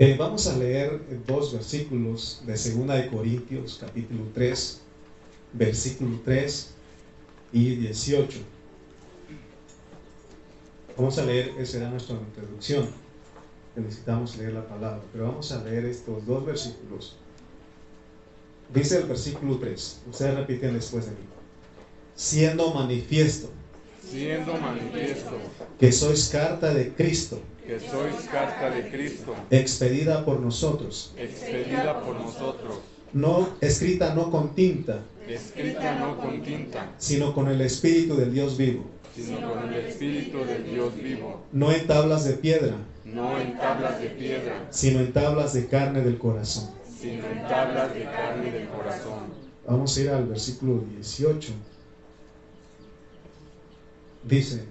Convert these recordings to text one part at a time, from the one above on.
Eh, vamos a leer dos versículos de 2 de Corintios, capítulo 3, versículo 3 y 18. Vamos a leer, esa será nuestra introducción. Necesitamos leer la palabra, pero vamos a leer estos dos versículos. Dice el versículo 3, ustedes repiten después de mí. Siendo manifiesto, siendo manifiesto que sois carta de Cristo, que sois carta de Cristo, expedida por nosotros, expedida por nosotros, no escrita no con tinta, escrita no con tinta, sino con el Espíritu del Dios vivo, sino con el Espíritu del Dios vivo, no en tablas de piedra, no en tablas de piedra, sino en tablas de carne del corazón. sino en tablas de carne del corazón. Vamos a ir al versículo 18. Dice,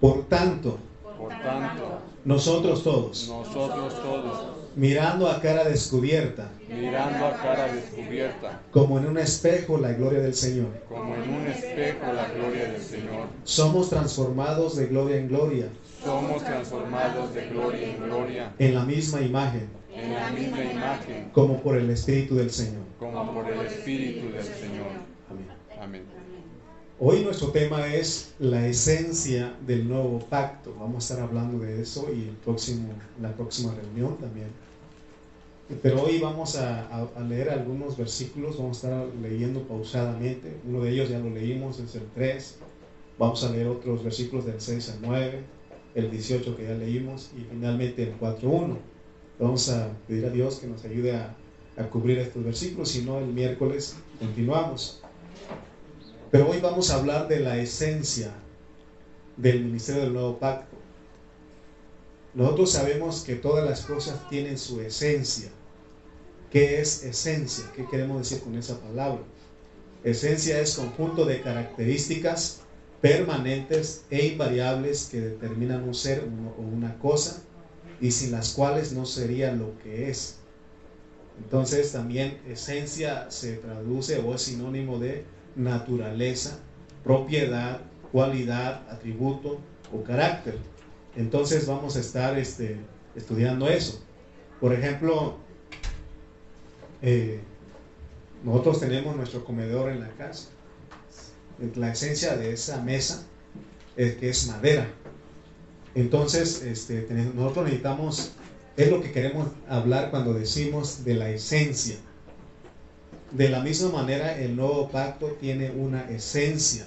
por tanto, Por tanto, nosotros todos, nosotros todos, mirando a cara descubierta, mirando a cara descubierta, como en un espejo la gloria del Señor, como en un espejo la gloria del Señor, somos transformados de gloria en gloria. Somos transformados de gloria en gloria. En la misma imagen, en la misma imagen, como por el Espíritu del Señor. como por el Espíritu del Señor. Amén. Amén. Hoy nuestro tema es la esencia del nuevo pacto. Vamos a estar hablando de eso y la próxima reunión también. Pero hoy vamos a leer algunos versículos, vamos a estar leyendo pausadamente. Uno de ellos ya lo leímos, es el 3. Vamos a leer otros versículos del 6 al 9, el 18 que ya leímos y finalmente el 4.1. Vamos a pedir a Dios que nos ayude a, a cubrir estos versículos, si no el miércoles continuamos. Pero hoy vamos a hablar de la esencia del ministerio del nuevo pacto. Nosotros sabemos que todas las cosas tienen su esencia. ¿Qué es esencia? ¿Qué queremos decir con esa palabra? Esencia es conjunto de características permanentes e invariables que determinan un ser o una cosa y sin las cuales no sería lo que es. Entonces también esencia se traduce o es sinónimo de naturaleza, propiedad, cualidad, atributo o carácter. Entonces vamos a estar este, estudiando eso. Por ejemplo, eh, nosotros tenemos nuestro comedor en la casa. La esencia de esa mesa es que es madera. Entonces, este, nosotros necesitamos, es lo que queremos hablar cuando decimos de la esencia. De la misma manera, el nuevo pacto tiene una esencia.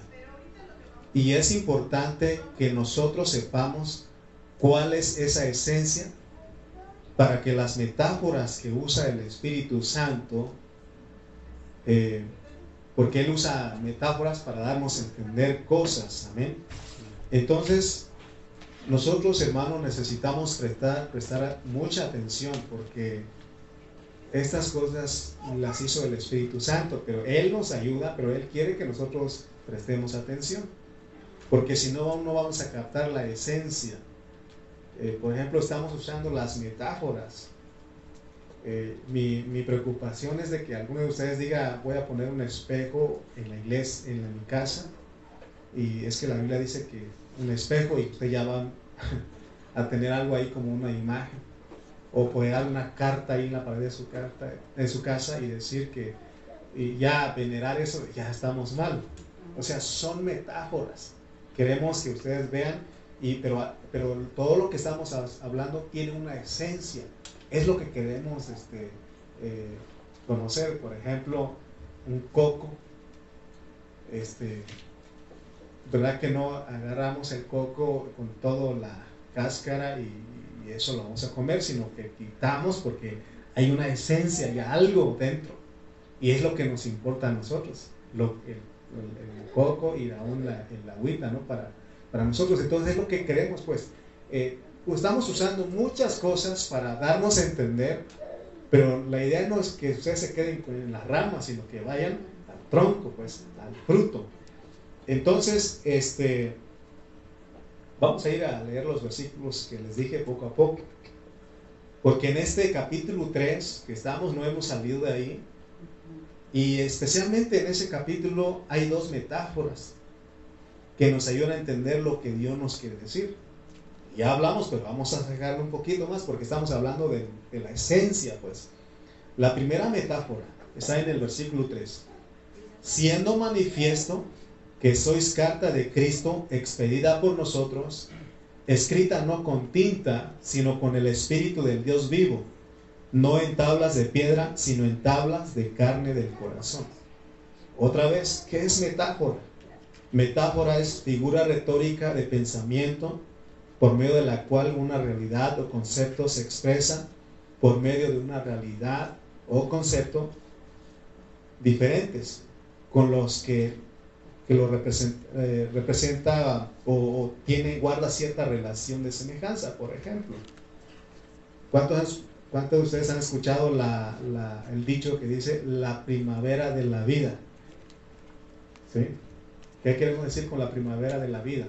Y es importante que nosotros sepamos cuál es esa esencia para que las metáforas que usa el Espíritu Santo, eh, porque Él usa metáforas para darnos a entender cosas, amén. Entonces, nosotros hermanos necesitamos prestar, prestar mucha atención porque estas cosas las hizo el Espíritu Santo, pero Él nos ayuda, pero Él quiere que nosotros prestemos atención, porque si no, no vamos a captar la esencia. Eh, por ejemplo, estamos usando las metáforas. Eh, mi, mi preocupación es de que alguno de ustedes diga, voy a poner un espejo en la iglesia, en mi casa, y es que la Biblia dice que un espejo y usted ya va a tener algo ahí como una imagen o poner una carta ahí en la pared de su, carta, de su casa y decir que y ya venerar eso, ya estamos mal. O sea, son metáforas. Queremos que ustedes vean, y, pero, pero todo lo que estamos hab- hablando tiene una esencia. Es lo que queremos este, eh, conocer. Por ejemplo, un coco. Este, ¿Verdad que no agarramos el coco con toda la cáscara y, eso lo vamos a comer, sino que quitamos porque hay una esencia, hay algo dentro. Y es lo que nos importa a nosotros, lo, el, coco y aún la, el agüita, ¿no? Para, para nosotros. Entonces es lo que queremos, pues. Eh, estamos usando muchas cosas para darnos a entender, pero la idea no es que ustedes se queden en las ramas, sino que vayan al tronco, pues, al fruto. Entonces, este, vamos a ir a leer los versículos que les dije poco a poco. Porque en este capítulo 3 que estamos, no hemos salido de ahí. Y especialmente en ese capítulo hay dos metáforas que nos ayudan a entender lo que Dios nos quiere decir. Ya hablamos, pero vamos a dejarlo un poquito más porque estamos hablando de, de la esencia, pues. La primera metáfora está en el versículo 3. Siendo manifiesto que sois carta de Cristo expedida por nosotros, escrita no con tinta, sino con el Espíritu del Dios vivo, no en tablas de piedra, sino en tablas de carne del corazón. Otra vez, ¿qué es metáfora? Metáfora es figura retórica de pensamiento por medio de la cual una realidad o concepto se expresa por medio de una realidad o concepto diferentes con los que, lo eh, representa, o, tiene, guarda cierta relación de semejanza, por ejemplo. ¿Cuántos, cuántos de ustedes han escuchado el dicho que dice la primavera de la vida? ¿Sí? ¿Qué queremos decir con la primavera de la vida?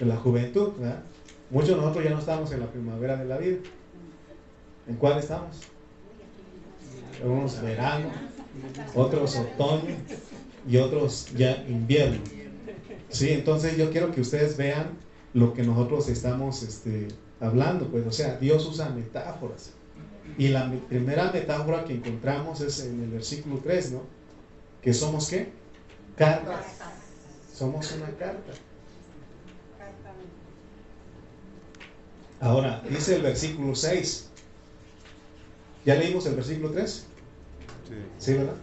De la juventud, ¿verdad? Muchos de nosotros ya no estamos en la primavera de la vida. ¿En cuál estamos? unos verano, otros otoño y otros ya invierno. Sí, entonces yo quiero que ustedes vean lo que nosotros estamos este, hablando, pues, o sea, Dios usa metáforas. Y la primera metáfora que encontramos es en el versículo 3, ¿no? Que somos qué? Cartas. Somos una carta. Ahora, dice el versículo 6. ¿Ya leímos el versículo 3? Sí. verdad?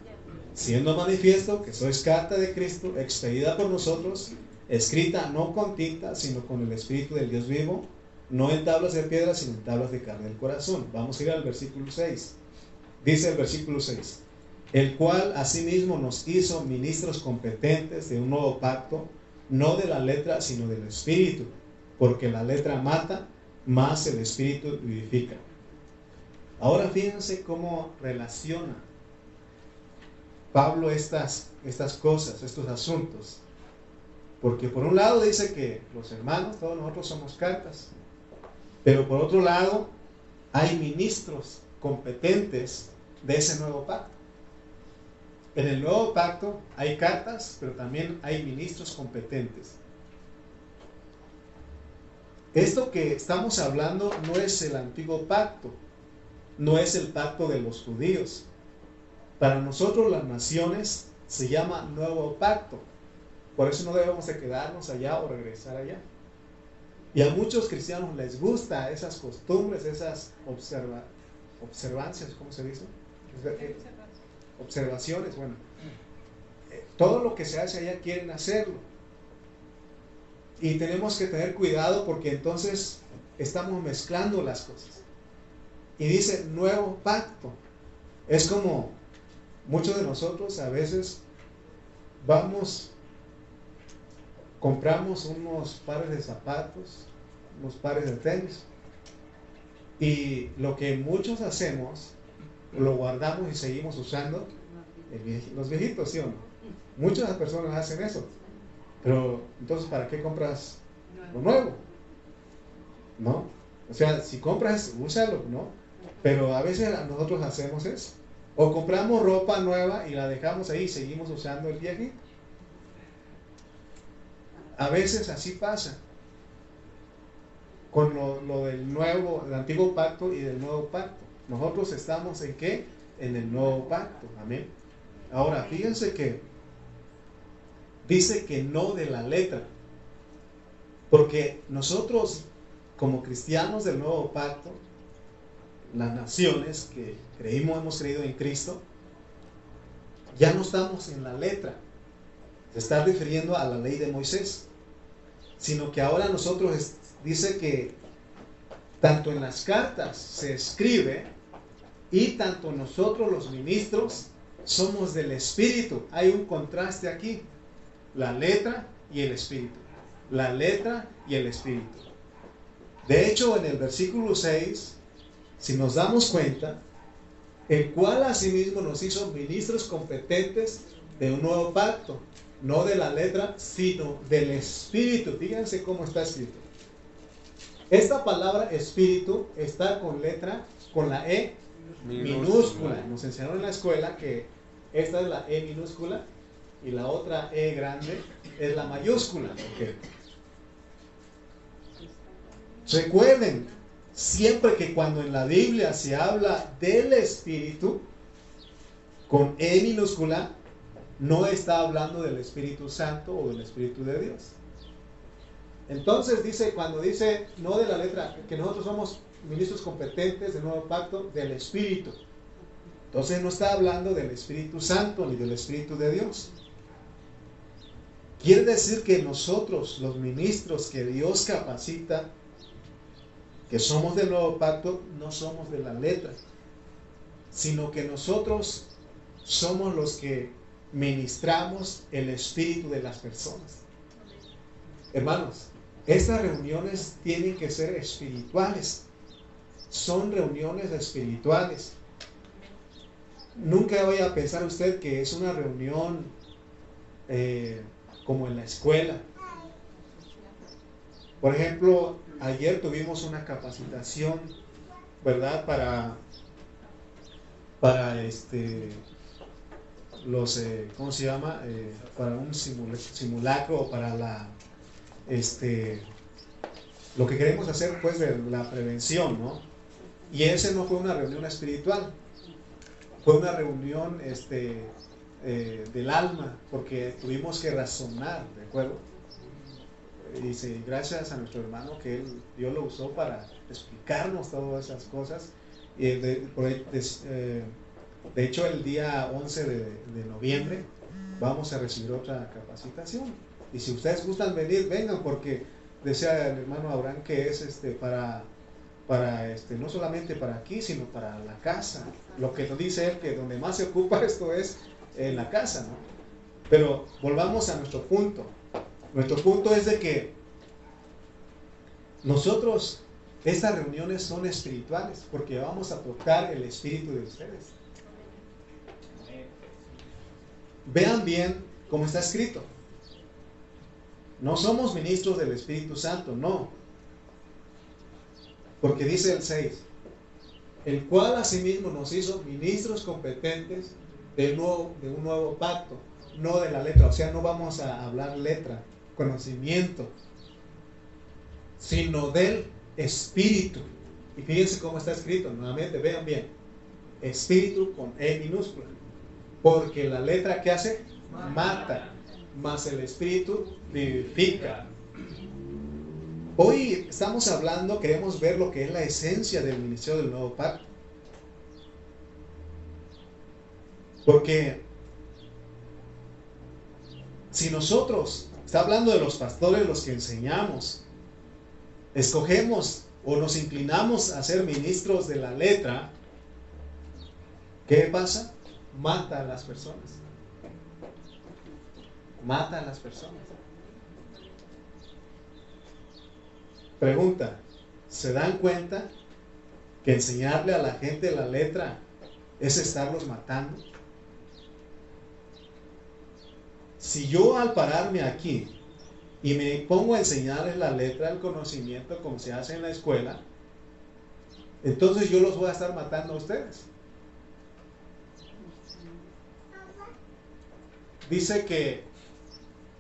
Siendo manifiesto que sois carta de Cristo, expedida por nosotros, escrita no con tinta, sino con el Espíritu del Dios vivo, no en tablas de piedra, sino en tablas de carne del corazón. Vamos a ir al versículo 6. Dice el versículo 6, el cual asimismo nos hizo ministros competentes de un nuevo pacto, no de la letra, sino del Espíritu, porque la letra mata, más el Espíritu vivifica. Ahora fíjense cómo relaciona Pablo estas, estas cosas, estos asuntos. Porque por un lado dice que los hermanos, todos nosotros somos cartas, pero por otro lado hay ministros competentes de ese nuevo pacto. En el nuevo pacto hay cartas, pero también hay ministros competentes. Esto que estamos hablando no es el antiguo pacto, no es el pacto de los judíos, para nosotros las naciones se llama nuevo pacto. Por eso no debemos de quedarnos allá o regresar allá. Y a muchos cristianos les gusta esas costumbres, esas observa, observancias, ¿cómo se dice? Observaciones, bueno. Todo lo que se hace allá quieren hacerlo. Y tenemos que tener cuidado porque entonces estamos mezclando las cosas. Y dice nuevo pacto. Es como Muchos de nosotros a veces vamos, compramos unos pares de zapatos, unos pares de tenis, y lo que muchos hacemos, lo guardamos y seguimos usando los viejitos, ¿sí o no? Muchas personas hacen eso. Pero entonces, ¿para qué compras lo nuevo? ¿No? O sea, si compras, úsalo, ¿no? Pero a veces nosotros hacemos eso. O compramos ropa nueva y la dejamos ahí y seguimos usando el viejito. A veces así pasa con lo, del nuevo, del antiguo pacto y del nuevo pacto. Nosotros estamos en qué? En el nuevo pacto. Amén. Ahora, fíjense que dice que no de la letra. Porque nosotros, como cristianos del nuevo pacto, las naciones que creímos, hemos creído en Cristo, ya no estamos en la letra. Se está refiriendo a la ley de Moisés. Sino que ahora nosotros dice que tanto en las cartas se escribe y tanto nosotros los ministros somos del Espíritu. Hay un contraste aquí. La letra y el Espíritu. La letra y el Espíritu. De hecho, en el versículo 6 si nos damos cuenta, el cual asimismo nos hizo ministros competentes de un nuevo pacto, no de la letra, sino del espíritu. Fíjense cómo está escrito. Esta palabra espíritu está con letra, con la E minúscula. Nos enseñaron en la escuela que esta es la E minúscula y la otra E grande es la mayúscula. Recuerden, siempre que cuando en la Biblia se habla del Espíritu, con E minúscula, no está hablando del Espíritu Santo o del Espíritu de Dios. Entonces dice, cuando dice, no de la letra, que nosotros somos ministros competentes del nuevo pacto, del Espíritu. Entonces no está hablando del Espíritu Santo ni del Espíritu de Dios. Quiere decir que nosotros, los ministros que Dios capacita, que somos del nuevo pacto, no somos de la letra, sino que nosotros somos los que ministramos el espíritu de las personas. Hermanos, estas reuniones tienen que ser espirituales. Son reuniones espirituales. Nunca vaya a pensar usted que es una reunión eh, como en la escuela. Por ejemplo, ayer tuvimos una capacitación, ¿verdad? Para, para este, los, eh, ¿cómo se llama? Eh, para un simulacro para la, este, lo que queremos hacer pues de la prevención, ¿no? Y ese no fue una reunión espiritual, fue una reunión este, eh, del alma, porque tuvimos que razonar, ¿de acuerdo? Dice, gracias a nuestro hermano que él, Dios lo usó para explicarnos todas esas cosas. Y de, de hecho, el día 11 de, noviembre vamos a recibir otra capacitación. Y si ustedes gustan venir, vengan, porque decía el hermano Abraham que es este para, para este, no solamente para aquí, sino para la casa. Lo que nos dice él, que donde más se ocupa esto es en la casa, ¿no? Pero volvamos a nuestro punto. Nuestro punto es de que nosotros, estas reuniones son espirituales, porque vamos a tocar el espíritu de ustedes. Vean bien cómo está escrito. No somos ministros del Espíritu Santo, no. Porque dice el 6, el cual asimismo nos hizo ministros competentes de, nuevo, de un nuevo pacto, no de la letra. O sea, no vamos a hablar letra, conocimiento, sino del Espíritu. Y fíjense cómo está escrito, nuevamente, vean bien. Espíritu con E minúscula. Porque la letra que hace mata, más el espíritu vivifica. Hoy estamos hablando, queremos ver lo que es la esencia del ministerio del nuevo pacto. Porque si nosotros, está hablando de los pastores, los que enseñamos, escogemos o nos inclinamos a ser ministros de la letra, ¿qué pasa? mata a las personas. Mata a las personas. Pregunta, ¿se dan cuenta que enseñarle a la gente la letra es estarlos matando? Si yo al pararme aquí y me pongo a enseñarles la letra del conocimiento como se hace en la escuela, entonces yo los voy a estar matando a ustedes. Dice que,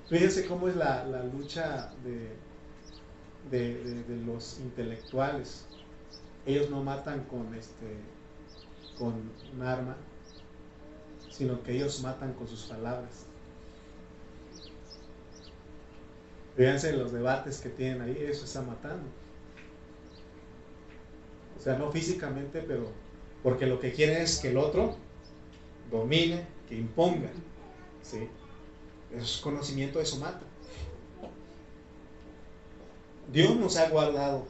fíjense cómo es la, lucha de, de, los intelectuales. Ellos no matan con, este, con un arma, sino que ellos matan con sus palabras. Fíjense los debates que tienen ahí, eso está matando. O sea, no físicamente, pero porque lo que quieren es que el otro domine, que imponga. ¿sí? Es conocimiento, eso mata. Dios nos ha guardado,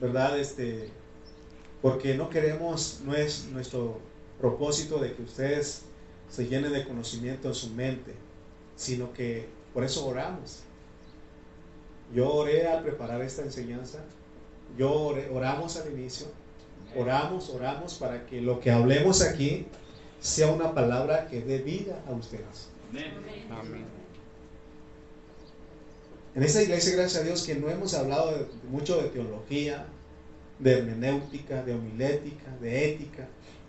¿verdad? Este, porque no queremos, no es nuestro propósito de que ustedes se llenen de conocimiento en su mente, sino que por eso oramos. Yo oré al preparar esta enseñanza, yo oramos al inicio, oramos, oramos para que lo que hablemos aquí sea una palabra que dé vida a ustedes. En esta iglesia, gracias a Dios, que no hemos hablado mucho de teología, de hermenéutica, de homilética, de ética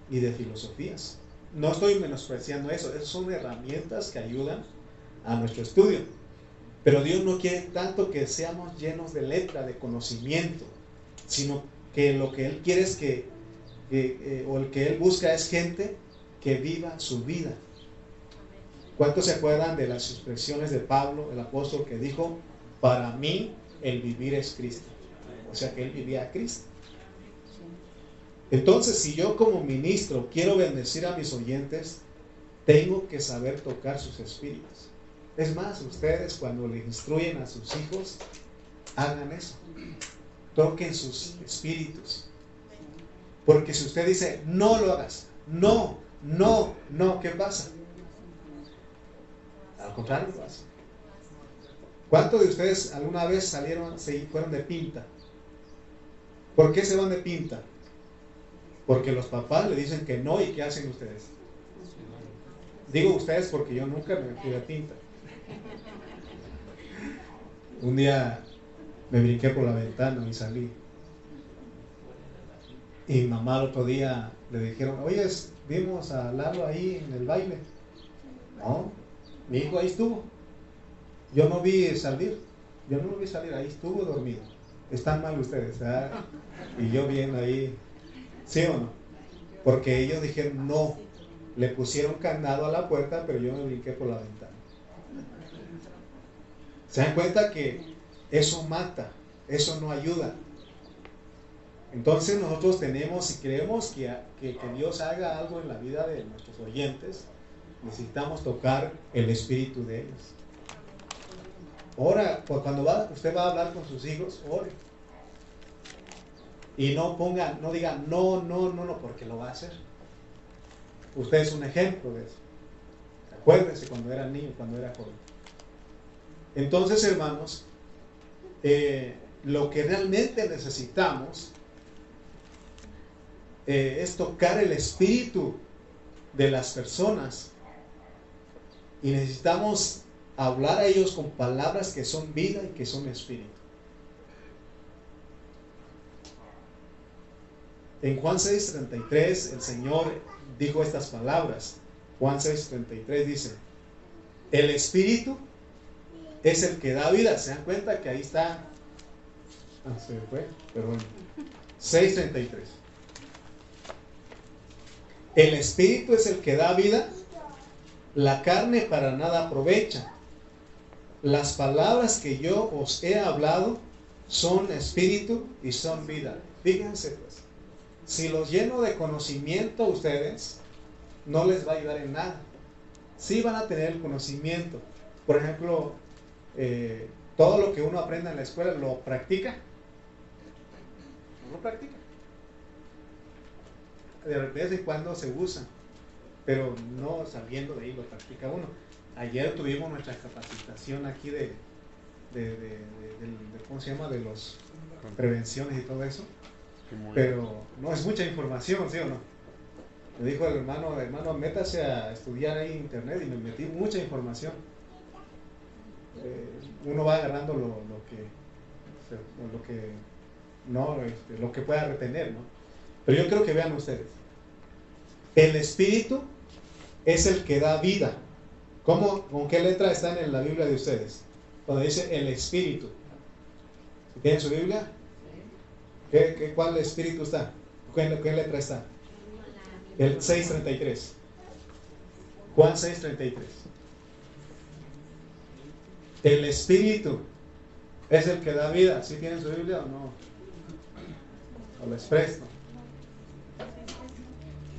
y de filosofías. No estoy menospreciando eso, esas son herramientas que ayudan a nuestro estudio. Pero Dios no quiere tanto que seamos llenos de letra, de conocimiento, sino que lo que Él quiere es que, eh, o el que Él busca es gente que viva su vida. ¿Cuántos se acuerdan de las expresiones de Pablo, el apóstol, que dijo, para mí el vivir es Cristo? O sea que Él vivía a Cristo. Entonces, si yo como ministro quiero bendecir a mis oyentes, tengo que saber tocar sus espíritus. Es más, ustedes cuando le instruyen a sus hijos, hagan eso. Toquen sus espíritus. Porque si usted dice, no lo hagas, no, no, no, ¿qué pasa? Al contrario, pasa. ¿Cuántos de ustedes alguna vez salieron, se fueron de pinta? ¿Por qué se van de pinta? Porque los papás le dicen que no y ¿qué hacen ustedes? Digo ustedes porque yo nunca me fui de pinta. Un día me brinqué por la ventana y salí. Y mamá el otro día le dijeron, oye, vimos a Lalo ahí en el baile. No, mi hijo ahí estuvo. Yo no vi salir. Yo no lo vi salir, ahí estuvo dormido. Están mal ustedes, ¿verdad? Y yo bien ahí. ¿Sí o no? Porque ellos dijeron no. Le pusieron candado a la puerta, pero yo me brinqué por la ventana. ¿Se dan cuenta que eso mata? Eso no ayuda. Entonces nosotros tenemos, si queremos que, que, Dios haga algo en la vida de nuestros oyentes, necesitamos tocar el espíritu de ellos. Ora, pues, cuando va, usted va a hablar con sus hijos, ore. Y no ponga, no diga no, no, no, no, porque lo va a hacer. Usted es un ejemplo de eso. Acuérdese cuando era niño, cuando era joven. Entonces, hermanos, eh, lo que realmente necesitamos eh, es tocar el espíritu de las personas y necesitamos hablar a ellos con palabras que son vida y que son espíritu. En Juan 6:33 el Señor dijo estas palabras. Juan 6:33 dice, el espíritu es el que da vida. ¿Se dan cuenta que ahí está? Ah, se fue, pero bueno. 6:33. El espíritu es el que da vida. La carne para nada aprovecha. Las palabras que yo os he hablado son espíritu y son vida. Fíjense pues, si los lleno de conocimiento ustedes, no les va a ayudar en nada. Sí van a tener el conocimiento. Por ejemplo, eh, todo lo que uno aprende en la escuela lo practica. No lo practica. De vez en cuando se usa, pero no saliendo de ahí lo practica uno. Ayer tuvimos nuestra capacitación aquí de, de, ¿cómo se llama? De los prevenciones y todo eso. Pero no es mucha información, ¿sí o no? Me dijo el hermano, hermano, métase a estudiar ahí internet y me metí mucha información uno va agarrando lo, que, lo que, no, este, lo que pueda retener, ¿no? Pero yo creo que vean ustedes, el espíritu es el que da vida. ¿Cómo, ¿Con qué letra están en la Biblia de ustedes? Cuando dice el espíritu. ¿Tienen su Biblia? ¿Qué, qué, cuál espíritu está? ¿Qué, ¿Qué letra está? El 633. Juan 633. El Espíritu es el que da vida. ¿Sí tienen su Biblia o no? ¿O les presto?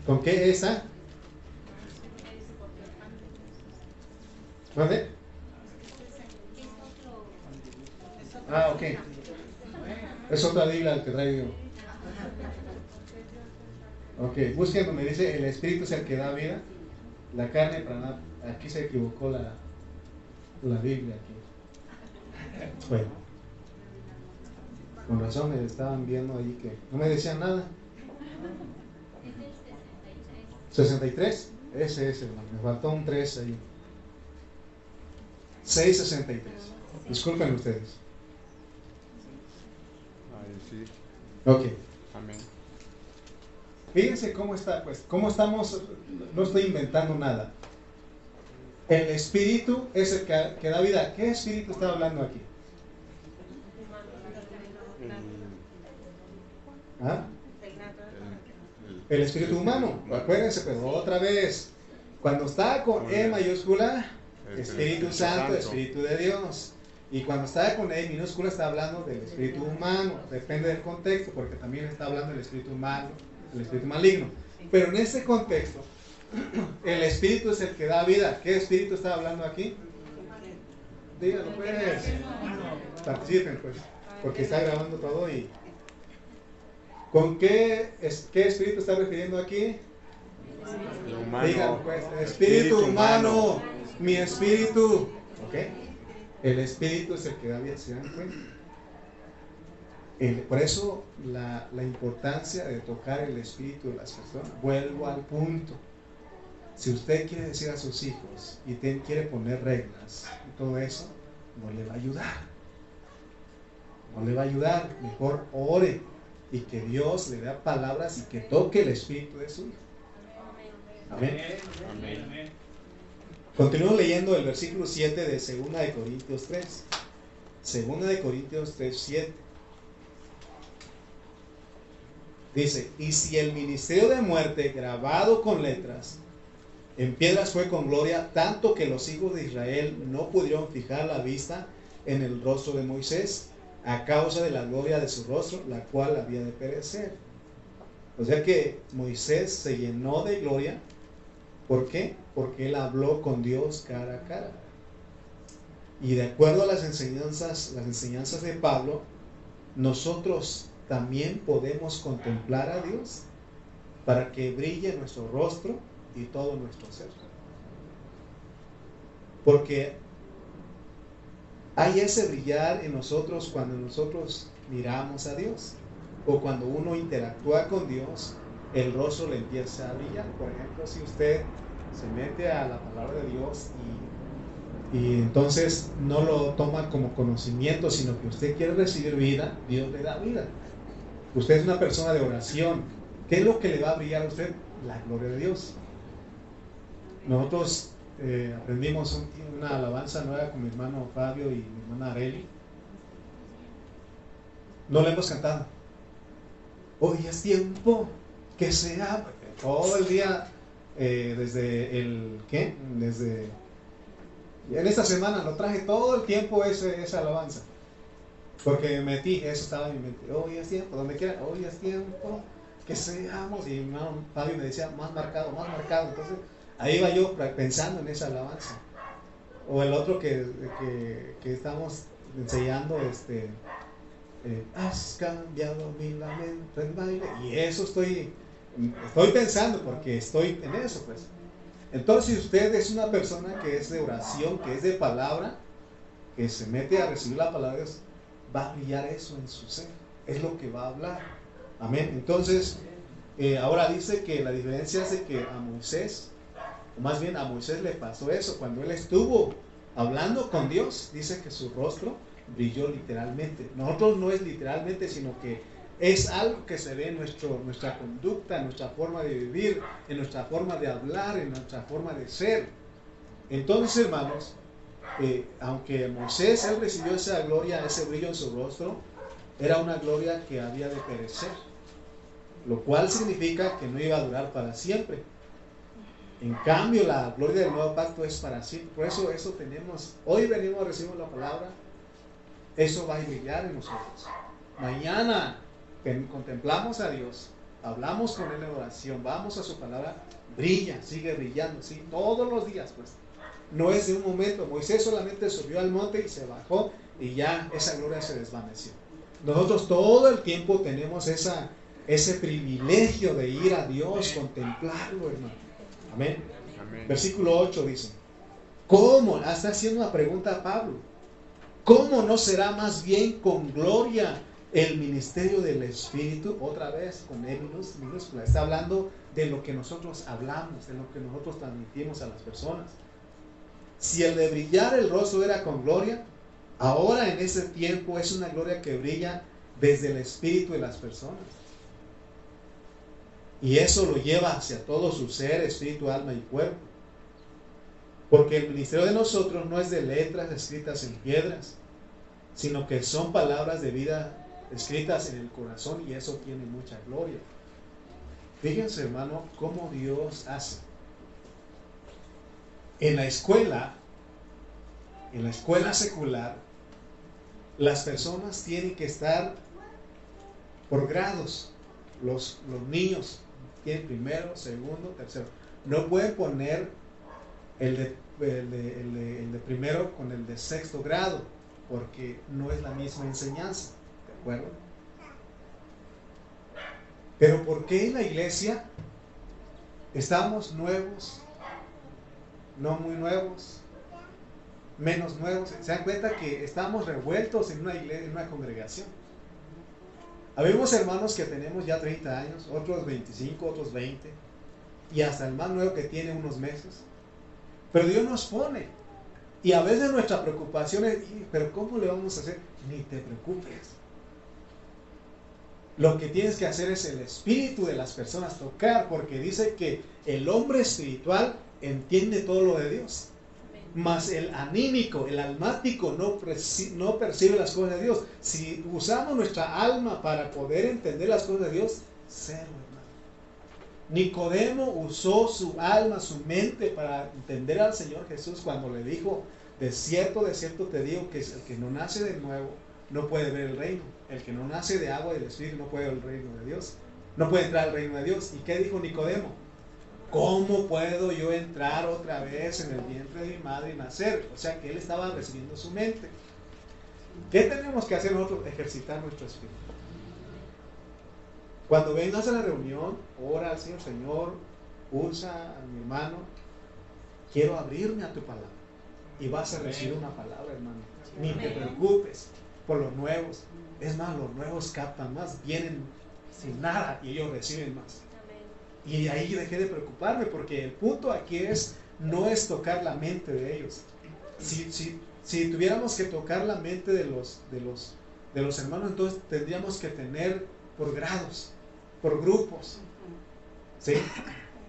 ¿Con qué esa? ¿Dónde? Ah, ok. Es otra Biblia que traigo. Ok, busquen donde dice el Espíritu es el que da vida. La carne para nada. Aquí se equivocó la, la Biblia aquí. Bueno, con razón me estaban viendo ahí que no me decían nada. 63, ese es, hermano, me faltó un 3 ahí. 663. Disculpen ustedes. Ok. Amén. Fíjense cómo está, pues, cómo estamos, no estoy inventando nada. El espíritu es el que, que da vida. ¿Qué espíritu está hablando aquí? ¿Ah? El espíritu humano. Acuérdense, pero otra vez. Cuando está con E mayúscula, Espíritu Santo, Espíritu de Dios. Y cuando está con E minúscula está hablando del espíritu humano. Depende del contexto, porque también está hablando del espíritu humano, del espíritu maligno. Pero en ese contexto, el espíritu es el que da vida. ¿Qué espíritu está hablando aquí? Díganlo pues. Participen pues. Porque está grabando todo y. ¿Con qué, es, qué espíritu está refiriendo aquí? Díganlo pues. Espíritu, humano. Mi espíritu. ¿Ok? El espíritu es el que da vida. ¿Se dan cuenta? por eso la, la importancia de tocar el espíritu de las personas. Vuelvo al punto si usted quiere decir a sus hijos y quiere poner reglas y todo eso, no le va a ayudar. No le va a ayudar. Mejor ore y que Dios le dé palabras y que toque el espíritu de su hijo. Amén. Amén. Continúo leyendo el versículo 7 de 2 de Corintios 3. 2 de Corintios 3, 7. Dice, y si el ministerio de muerte grabado con letras en piedras fue con gloria, tanto que los hijos de Israel no pudieron fijar la vista en el rostro de Moisés a causa de la gloria de su rostro, la cual había de perecer. O sea que Moisés se llenó de gloria. ¿Por qué? Porque él habló con Dios cara a cara. Y de acuerdo a las enseñanzas, las enseñanzas de Pablo, nosotros también podemos contemplar a Dios para que brille nuestro rostro y todo nuestro ser. Porque hay ese brillar en nosotros cuando nosotros miramos a Dios o cuando uno interactúa con Dios, el rostro le empieza a brillar. Por ejemplo, si usted se mete a la palabra de Dios y, y entonces no lo toma como conocimiento, sino que usted quiere recibir vida, Dios le da vida. Usted es una persona de oración. ¿Qué es lo que le va a brillar a usted? La gloria de Dios. Nosotros eh, aprendimos una alabanza nueva con mi hermano Fabio y mi hermana Areli. No la hemos cantado. Hoy es tiempo que sea todo el día eh, desde el ¿qué? Desde en esta semana lo traje todo el tiempo ese, esa alabanza. Porque me metí, eso estaba en mi mente. Hoy es tiempo, donde quiera, hoy es tiempo que seamos. Y mi hermano Fabio me decía, más marcado, más marcado. Entonces, Ahí va yo pensando en esa alabanza. O el otro que, que, estamos enseñando, este, eh, has cambiado mi lamento en baile. Y eso estoy, estoy pensando porque estoy en eso, pues. Entonces, si usted es una persona que es de oración, que es de palabra, que se mete a recibir la palabra de Dios, va a brillar eso en su ser. Es lo que va a hablar. Amén. Entonces, eh, ahora dice que la diferencia es de que a Moisés más bien a Moisés le pasó eso. Cuando él estuvo hablando con Dios, dice que su rostro brilló literalmente. Nosotros no es literalmente, sino que es algo que se ve en nuestra conducta, en nuestra forma de vivir, en nuestra forma de hablar, en nuestra forma de ser. Entonces, hermanos, eh, aunque Moisés él recibió esa gloria, ese brillo en su rostro, era una gloria que había de perecer, lo cual significa que no iba a durar para siempre. En cambio, la gloria del nuevo pacto es para siempre. Por eso, eso tenemos. Hoy venimos a recibir la palabra. Eso va a brillar en nosotros. Mañana contemplamos a Dios, hablamos con Él en oración, vamos a su palabra, brilla, sigue brillando, ¿sí? Todos los días, pues. No es de un momento. Moisés solamente subió al monte y se bajó y ya esa gloria se desvaneció. Nosotros todo el tiempo tenemos esa, ese privilegio de ir a Dios, contemplarlo, hermano. Amén. Versículo 8 dice, ¿cómo? Está haciendo una pregunta a Pablo. ¿Cómo no será más bien con gloria el ministerio del Espíritu? Otra vez con E minúscula. Está hablando de lo que nosotros hablamos, de lo que nosotros transmitimos a las personas. Si el de brillar el rostro era con gloria, ahora en ese tiempo es una gloria que brilla desde el Espíritu de las personas. Y eso lo lleva hacia todo su ser, espíritu, alma y cuerpo. Porque el ministerio de nosotros no es de letras escritas en piedras, sino que son palabras de vida escritas en el corazón y eso tiene mucha gloria. Fíjense, hermano, cómo Dios hace. En la escuela, en la escuela secular, las personas tienen que estar por grados. Los, los niños tienen primero, segundo, tercero. No pueden poner el de, el de primero con el de sexto grado, porque no es la misma enseñanza. ¿De acuerdo? Pero ¿por qué en la iglesia estamos nuevos, no muy nuevos, menos nuevos? ¿Se dan cuenta que estamos revueltos en una iglesia, en una congregación? Habemos hermanos que tenemos ya 30 años, otros 25, otros 20, y hasta el más nuevo que tiene unos meses. Pero Dios nos pone. Y a veces nuestra preocupación es, pero ¿cómo le vamos a hacer? Ni te preocupes. Lo que tienes que hacer es el espíritu de las personas tocar, porque dice que el hombre espiritual entiende todo lo de Dios. Mas el anímico, el almático no, percibe las cosas de Dios. Si usamos nuestra alma para poder entender las cosas de Dios, cero, hermano. Nicodemo usó su alma, su mente para entender al Señor Jesús cuando le dijo, de cierto, de cierto te digo que el que no nace de nuevo no puede ver el reino. El que no nace de agua y del espíritu no puede ver el reino de Dios. No puede entrar al reino de Dios. ¿Y qué dijo Nicodemo? ¿Cómo puedo yo entrar otra vez en el vientre de mi madre y nacer? O sea que él estaba recibiendo su mente. ¿Qué tenemos que hacer nosotros? Ejercitar nuestro espíritu. Cuando vengas a la reunión, ora al Señor, Señor, usa a mi hermano, quiero abrirme a tu palabra. Y vas a recibir una palabra, hermano. Ni te preocupes por los nuevos. Es más, los nuevos captan más, vienen sin nada y ellos reciben más. Y ahí dejé de preocuparme porque el punto aquí es, no es tocar la mente de ellos. Si, si, si tuviéramos que tocar la mente de los, de, los, de los hermanos, entonces tendríamos que tener por grados, por grupos. ¿Sí?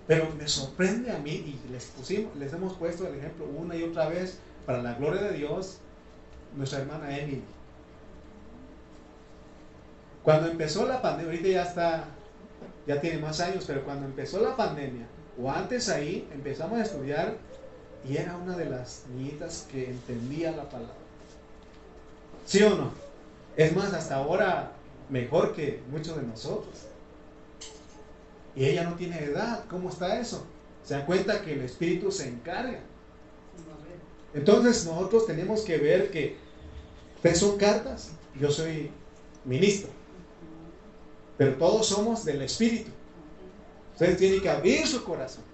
Pero me sorprende a mí y les pusimos, les hemos puesto el ejemplo una y otra vez para la gloria de Dios, nuestra hermana Emily. Cuando empezó la pandemia, ahorita ya está, ya tiene más años, pero cuando empezó la pandemia, o antes ahí, empezamos a estudiar y era una de las niñitas que entendía la palabra. ¿Sí o no? Es más, hasta ahora mejor que muchos de nosotros. Y ella no tiene edad. ¿Cómo está eso? Se da cuenta que el Espíritu se encarga. Entonces nosotros tenemos que ver que ustedes son cartas, yo soy ministro. Pero todos somos del Espíritu. Ustedes tienen que abrir su corazón.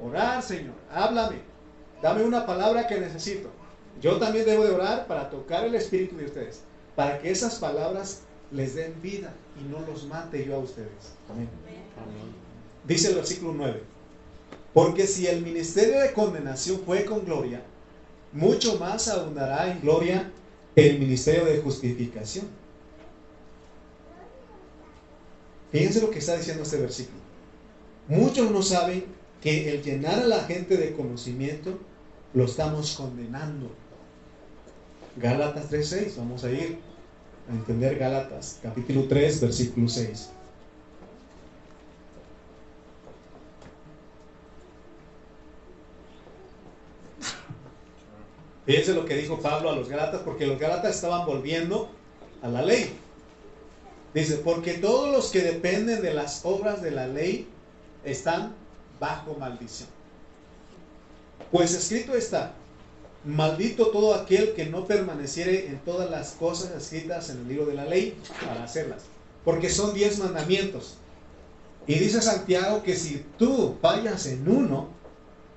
Orar, Señor. Háblame. Dame una palabra que necesito. Yo también debo de orar para tocar el Espíritu de ustedes. Para que esas palabras les den vida y no los mate yo a ustedes. Amén. Dice el versículo 9. Porque si el ministerio de condenación fue con gloria, mucho más abundará en gloria el ministerio de justificación Fíjense lo que está diciendo este versículo. Muchos no saben que el llenar a la gente de conocimiento lo estamos condenando. Gálatas 3.6, vamos a ir a entender Gálatas, capítulo 3, versículo 6. Fíjense lo que dijo Pablo a los Gálatas, porque los Gálatas estaban volviendo a la ley. Dice, porque todos los que dependen de las obras de la ley están bajo maldición. Pues escrito está, maldito todo aquel que no permaneciere en todas las cosas escritas en el libro de la ley para hacerlas. Porque son diez mandamientos. Y dice Santiago que si tú fallas en uno,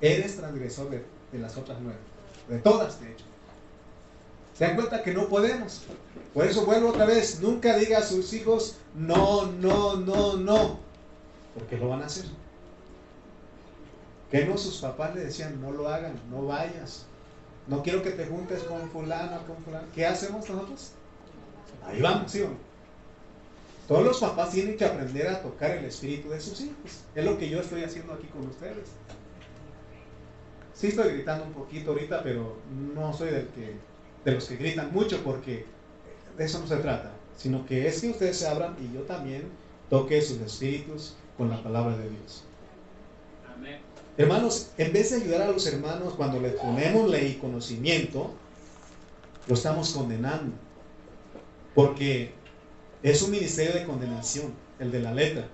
eres transgresor de, de las otras nueve. De todas, de hecho. Se dan cuenta que no podemos. Por eso vuelvo otra vez, nunca diga a sus hijos, no, no, no, no, porque lo van a hacer. Que no sus papás le decían, no lo hagan, no vayas, no quiero que te juntes con fulano, con fulano. ¿Qué hacemos nosotros? Ahí vamos, ¿sí? Todos los papás tienen que aprender a tocar el espíritu de sus hijos. Es lo que yo estoy haciendo aquí con ustedes. Sí estoy gritando un poquito ahorita, pero no soy del que, de los que gritan mucho porque de eso no se trata, sino que es que ustedes se abran y yo también toque sus espíritus con la palabra de Dios. Amén. Hermanos, en vez de ayudar a los hermanos cuando les ponemos ley y conocimiento, lo estamos condenando. Porque es un ministerio de condenación, el de la letra.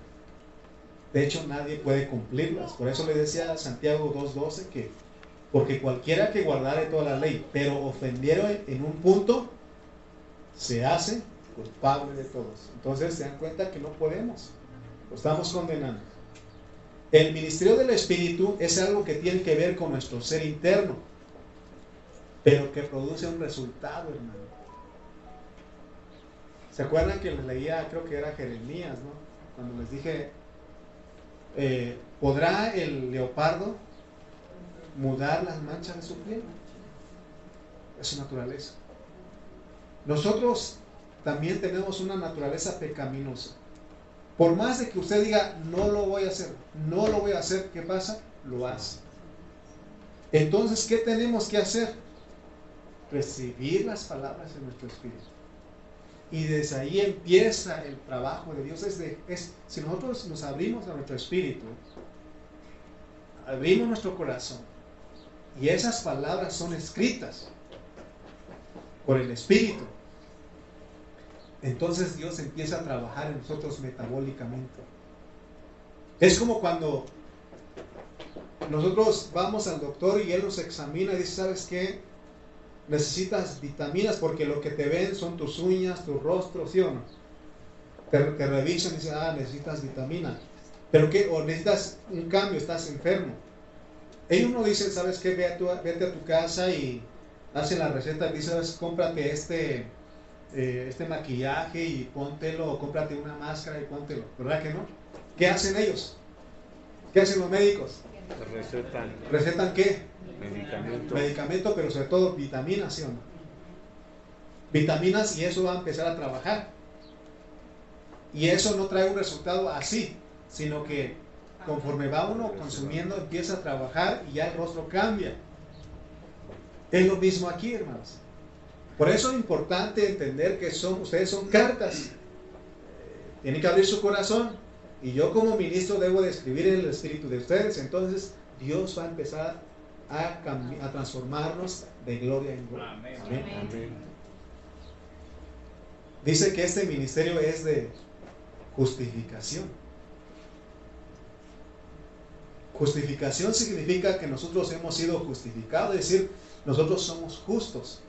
De hecho, nadie puede cumplirlas. Por eso le decía a Santiago 2.12 que, porque cualquiera que guardare toda la ley, pero ofendiera en un punto, se hace culpable de todos. Entonces se dan cuenta que no podemos. Lo estamos condenando. El ministerio del Espíritu es algo que tiene que ver con nuestro ser interno, pero que produce un resultado, hermano. ¿Se acuerdan que les leía, creo que era Jeremías, ¿no? Cuando les dije, eh, ¿podrá el leopardo mudar las manchas de su piel? Es su naturaleza. Nosotros también tenemos una naturaleza pecaminosa. Por más de que usted diga, no lo voy a hacer, no lo voy a hacer, ¿qué pasa? Lo hace. Entonces, ¿qué tenemos que hacer? Recibir las palabras de nuestro espíritu. Y desde ahí empieza el trabajo de Dios. Es, es si nosotros nos abrimos a nuestro espíritu, abrimos nuestro corazón, y esas palabras son escritas por el espíritu, entonces Dios empieza a trabajar en nosotros metabólicamente. Es como cuando nosotros vamos al doctor y él nos examina y dice, ¿sabes qué? necesitas vitaminas porque lo que te ven son tus uñas, tu rostro, ¿sí o no? Te, revisan y dicen, ah, necesitas vitamina. ¿Pero qué? O necesitas un cambio, estás enfermo. Ellos no dicen, ¿sabes qué? Ve a tu, vete a tu casa y hacen la receta y ¿sabes? Cómprate este, eh, este maquillaje y póntelo, o cómprate una máscara y póntelo. ¿Verdad que no? ¿Qué hacen ellos? ¿Qué hacen los médicos? Recetan. ¿Recetan qué? Medicamento. Medicamento, pero sobre todo vitaminas, ¿sí o no? Vitaminas y eso va a empezar a trabajar. Y eso no trae un resultado así, sino que conforme va uno consumiendo, empieza a trabajar y ya el rostro cambia. Es lo mismo aquí, hermanos. Por eso es importante entender que son, ustedes son cartas. Tienen que abrir su corazón. Y yo como ministro debo de escribir en el espíritu de ustedes. Entonces Dios va a empezar a, transformarnos de gloria en gloria. Amén. Dice que este ministerio es de justificación. Justificación significa que nosotros hemos sido justificados, es decir, nosotros somos justos.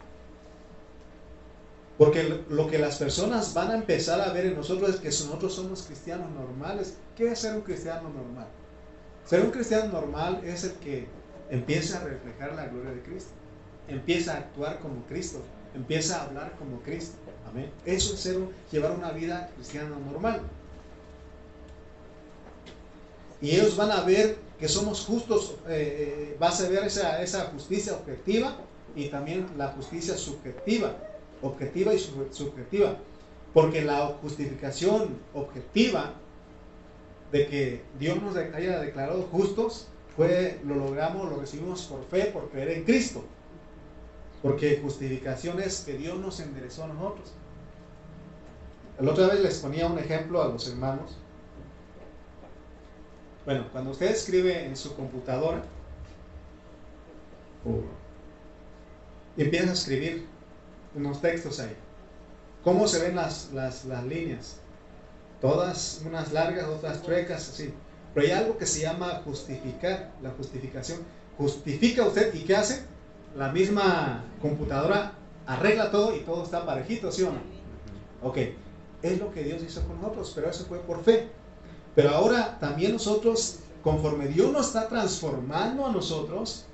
Porque lo que las personas van a empezar a ver en nosotros es que nosotros somos cristianos normales. ¿Qué es ser un cristiano normal? Ser un cristiano normal es el que empieza a reflejar la gloria de Cristo, empieza a actuar como Cristo, empieza a hablar como Cristo. Amén. Eso es ser, llevar una vida cristiana normal. Y ellos van a ver que somos justos, eh, eh, vas a ver esa, esa justicia objetiva y también la justicia subjetiva, objetiva y subjetiva. Porque la justificación objetiva de que Dios nos haya declarado justos fue, lo logramos, lo recibimos por fe, por creer en Cristo. Porque justificación es que Dios nos enderezó a nosotros. La otra vez les ponía un ejemplo a los hermanos. Bueno, cuando usted escribe en su computadora y empieza a escribir unos textos ahí, ¿cómo se ven las, las, las líneas? Todas unas largas, otras trecas, así. Pero hay algo que se llama justificar, la justificación. Justifica usted y ¿qué hace? La misma computadora arregla todo y todo está parejito, ¿sí o no? Ok, es lo que Dios hizo con nosotros, pero eso fue por fe. Pero ahora también nosotros, conforme Dios nos está transformando a nosotros,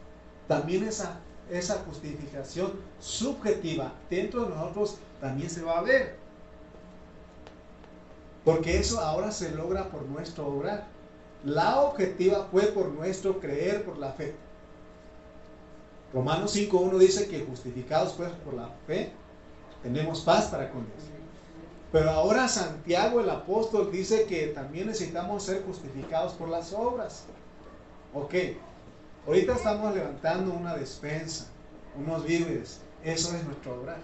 también esa, esa justificación subjetiva dentro de nosotros también se va a ver. Porque eso ahora se logra por nuestro obrar. La objetiva fue por nuestro creer por la fe. Romanos 5.1 dice que justificados pues por la fe, tenemos paz para con Dios. Pero ahora Santiago el apóstol dice que también necesitamos ser justificados por las obras. Ok, Ahorita estamos levantando una despensa, unos víveres. Eso es nuestro obrar.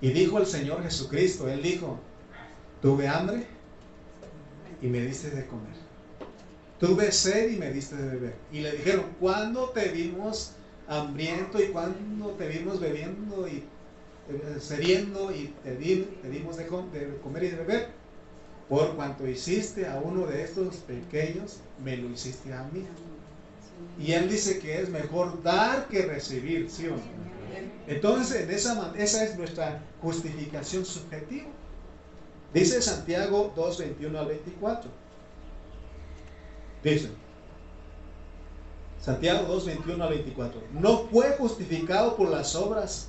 Y dijo el Señor Jesucristo, Él dijo, tuve hambre y me diste de comer. Tuve sed y me diste de beber. Y le dijeron, ¿cuándo te vimos hambriento y cuándo te vimos bebiendo y eh, sediendo y te, dimos de, de comer y de beber? Por cuanto hiciste a uno de estos pequeños, me lo hiciste a mí. Y él dice que es mejor dar que recibir, ¿sí o no? Entonces, en esa, esa es nuestra justificación subjetiva. Dice Santiago 2, 21 al 24. Dice, Santiago 2, 21 al 24. ¿No fue justificado por las obras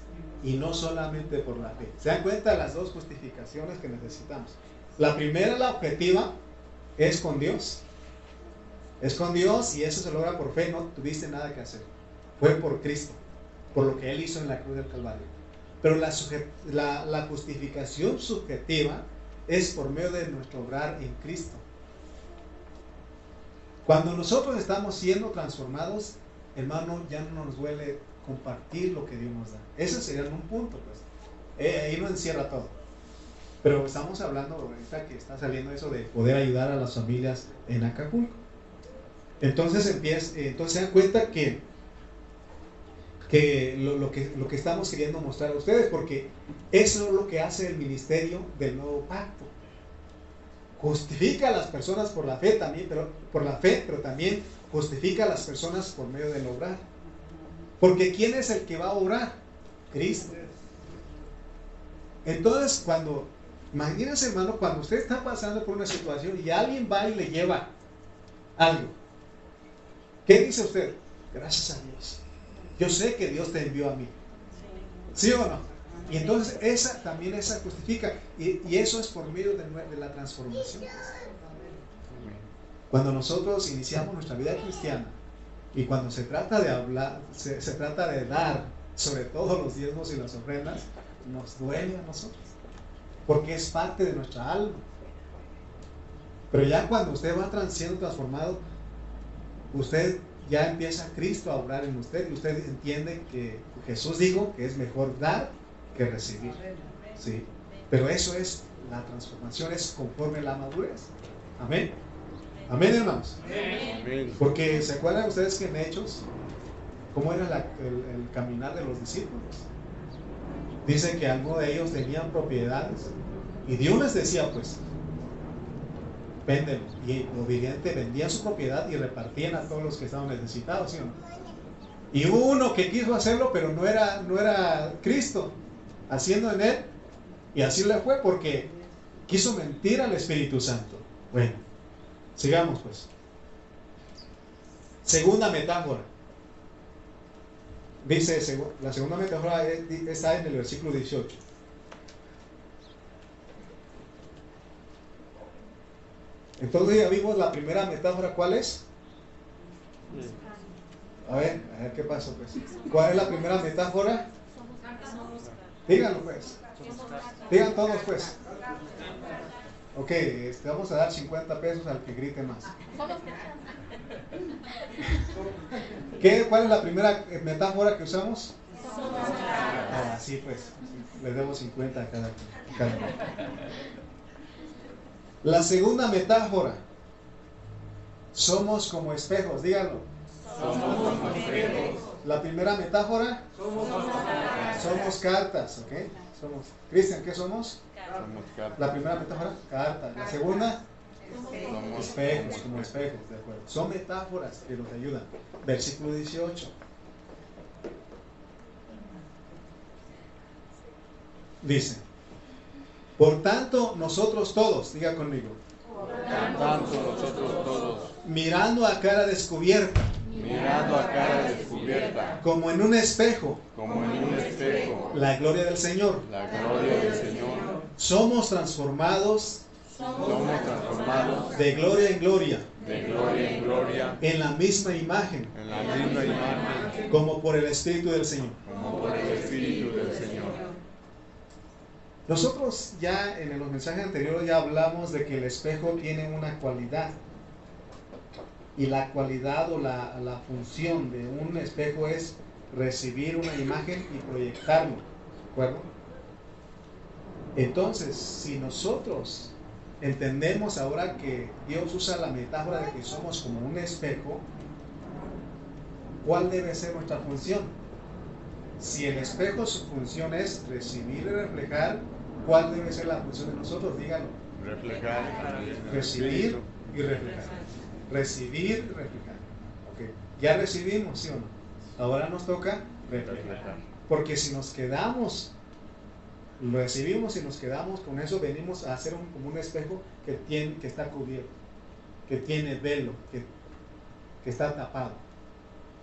y no solamente por la fe. ¿Se dan cuenta de las dos justificaciones que necesitamos? La primera, la objetiva, es con Dios. Es con Dios y eso se logra por fe, no tuviste nada que hacer. Fue por Cristo, por lo que Él hizo en la cruz del Calvario. Pero la, la, justificación subjetiva es por medio de nuestro obrar en Cristo. Cuando nosotros estamos siendo transformados, hermano, ya no nos duele compartir lo que Dios nos da. Ese sería un punto, pues. Eh, ahí no encierra todo. Pero estamos hablando ahorita que está saliendo eso de poder ayudar a las familias en Acapulco. Entonces, empieza, entonces se dan cuenta que que lo, que lo que estamos queriendo mostrar a ustedes, porque eso es lo que hace el ministerio del nuevo pacto. Justifica a las personas por la fe también, por la fe, pero también justifica a las personas por medio del obrar. Porque ¿quién es el que va a obrar? Cristo. Entonces, cuando, imagínense hermano, cuando usted está pasando por una situación y alguien va y le lleva algo, ¿qué dice usted? Gracias a Dios yo sé que Dios te envió a mí. ¿Sí o no? Y entonces esa también esa justifica. Y, eso es por medio de, la transformación. Cuando nosotros iniciamos nuestra vida cristiana y cuando se trata de hablar, se, trata de dar, sobre todo los diezmos y las ofrendas, nos duele a nosotros. Porque es parte de nuestra alma. Pero ya cuando usted va siendo transformado, usted ya empieza Cristo a obrar en usted y usted entiende que Jesús dijo que es mejor dar que recibir. ¿sí? Pero eso es, la transformación es conforme la madurez. Amén. Amén, hermanos. Porque se acuerdan ustedes que en Hechos, ¿cómo era el, caminar de los discípulos? Dice que algunos de ellos tenían propiedades y Dios les decía, pues, venden y obediente vendía su propiedad y repartían a todos los que estaban necesitados, Y hubo uno que quiso hacerlo, pero no era, no era Cristo haciendo en él. Y así le fue porque quiso mentir al Espíritu Santo. Bueno, sigamos pues. Segunda metáfora. Dice, la segunda metáfora está en el versículo 18. Entonces ya vimos la primera metáfora, ¿cuál es? A ver, a ver qué pasó pues. ¿Cuál es la primera metáfora? Díganlo pues. Digan todos pues. Ok, este, vamos a dar 50 pesos al que grite más. ¿Qué, ¿Cuál es la primera metáfora que usamos? Ah, sí, pues. Le debo 50 a cada, cada uno. La segunda metáfora, somos como espejos, díganlo. Somos como espejos. La primera metáfora, somos cartas. ¿ok? Somos. Cristian, ¿qué somos? cartas. La primera metáfora, cartas. La segunda, espejos, como espejos, de acuerdo. Son metáforas que nos ayudan. Versículo 18. Dice, por tanto, nosotros todos, diga conmigo. Por tanto, nosotros todos. Mirando a cara descubierta. Mirando a cara descubierta, como en un espejo, como en un espejo, la gloria del Señor. la gloria del Señor. Somos transformados Somos transformados de gloria en gloria de gloria en gloria en la misma imagen, en la misma imagen, como por el Espíritu del Señor. como por el Espíritu del Señor. Nosotros ya en los mensajes anteriores ya hablamos de que el espejo tiene una cualidad. Y la cualidad o la, la función de un espejo es recibir una imagen y proyectarlo. ¿De acuerdo? Entonces, si nosotros entendemos ahora que Dios usa la metáfora de que somos como un espejo, ¿cuál debe ser nuestra función? Si el espejo su función es recibir y reflejar, ¿cuál debe ser la función de nosotros? Díganlo. Reflejar Recibir y reflejar. Recibir reflejar. Ok. Ya recibimos, ¿sí o no? Ahora nos toca. Reflejar. Porque si nos quedamos, lo recibimos y nos quedamos con eso, venimos a hacer un, como un espejo que, tiene, que está cubierto, que tiene velo, que, que está tapado.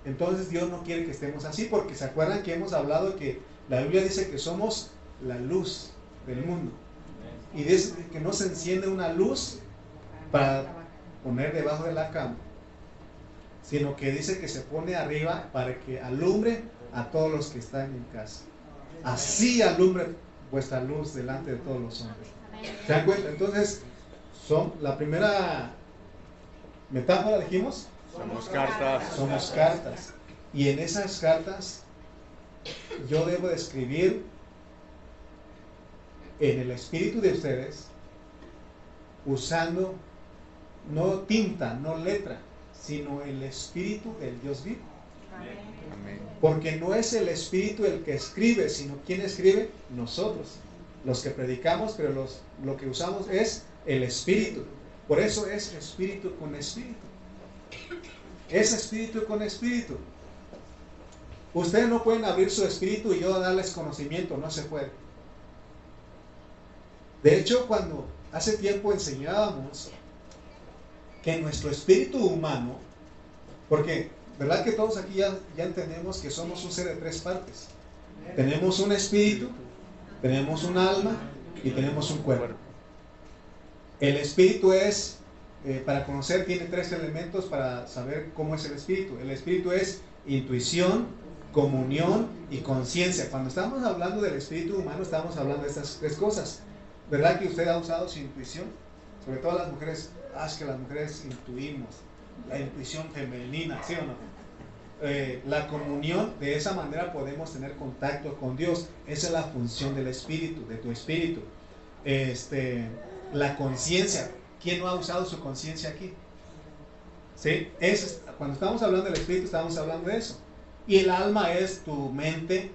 Entonces Dios no quiere que estemos así, porque se acuerdan que hemos hablado que la Biblia dice que somos la luz del mundo. Y dice que no se enciende una luz para poner debajo de la cama, sino que dice que se pone arriba para que alumbre a todos los que están en casa. Así alumbre vuestra luz delante de todos los hombres. ¿Se dan cuenta? Entonces, son la primera metáfora, dijimos, Somos cartas. somos cartas. Y en esas cartas yo debo de escribir en el espíritu de ustedes usando no tinta, no letra, sino el espíritu del Dios vivo. Amén. Porque no es el espíritu el que escribe, sino quien escribe nosotros, los que predicamos, pero los, lo que usamos es el espíritu. Por eso es espíritu con espíritu. Es espíritu con espíritu. Ustedes no pueden abrir su espíritu y yo darles conocimiento, no se puede. De hecho, cuando hace tiempo enseñábamos que nuestro espíritu humano, porque, ¿verdad que todos aquí ya, ya entendemos que somos un ser de tres partes? Tenemos un espíritu, tenemos un alma y tenemos un cuerpo. El espíritu es, eh, para conocer, tiene tres elementos para saber cómo es el espíritu. El espíritu es intuición, comunión y conciencia. Cuando estamos hablando del espíritu humano, estamos hablando de estas tres cosas. ¿Verdad que usted ha usado su intuición? Sobre todo las mujeres, es que las mujeres intuimos. La intuición femenina, ¿sí o no? Eh, la comunión, de esa manera podemos tener contacto con Dios. Esa es la función del espíritu, de tu espíritu. Este, la conciencia, ¿quién no ha usado su conciencia aquí? ¿Sí? Es, cuando estamos hablando del espíritu, estamos hablando de eso. Y el alma es tu mente,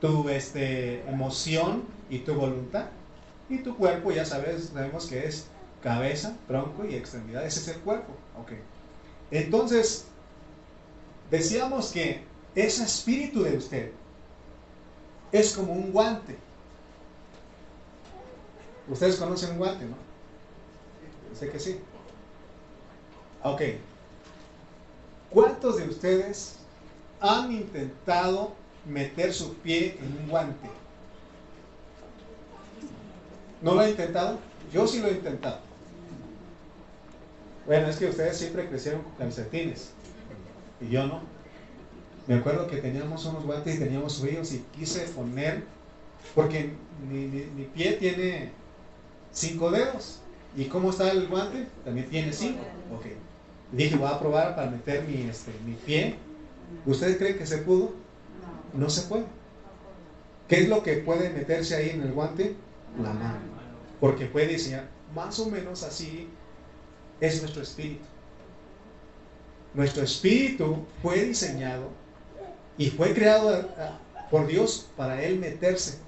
tu este, emoción y tu voluntad. Y tu cuerpo, ya sabes, sabemos que es cabeza, tronco y extremidad. Ese es el cuerpo. Ok. Entonces, decíamos que ese espíritu de usted es como un guante. Ustedes conocen un guante, ¿no? Sé que sí. Ok. ¿Cuántos de ustedes han intentado meter su pie en un guante? ¿No lo han intentado? Yo sí lo he intentado. Bueno, es que ustedes siempre crecieron con calcetines y yo no. Me acuerdo que teníamos unos guantes y teníamos fríos y quise poner, porque mi, mi- pie tiene cinco dedos. ¿Y cómo está el guante? También tiene cinco. Ok. Dije, voy a probar para meter mi, este, mi pie. ¿Ustedes creen que se pudo? No se puede. ¿Qué es lo que puede meterse ahí en el guante? La mano. Porque puede diseñar más o menos así es nuestro espíritu. Nuestro espíritu fue diseñado y fue creado ah, por Dios para Él meterse.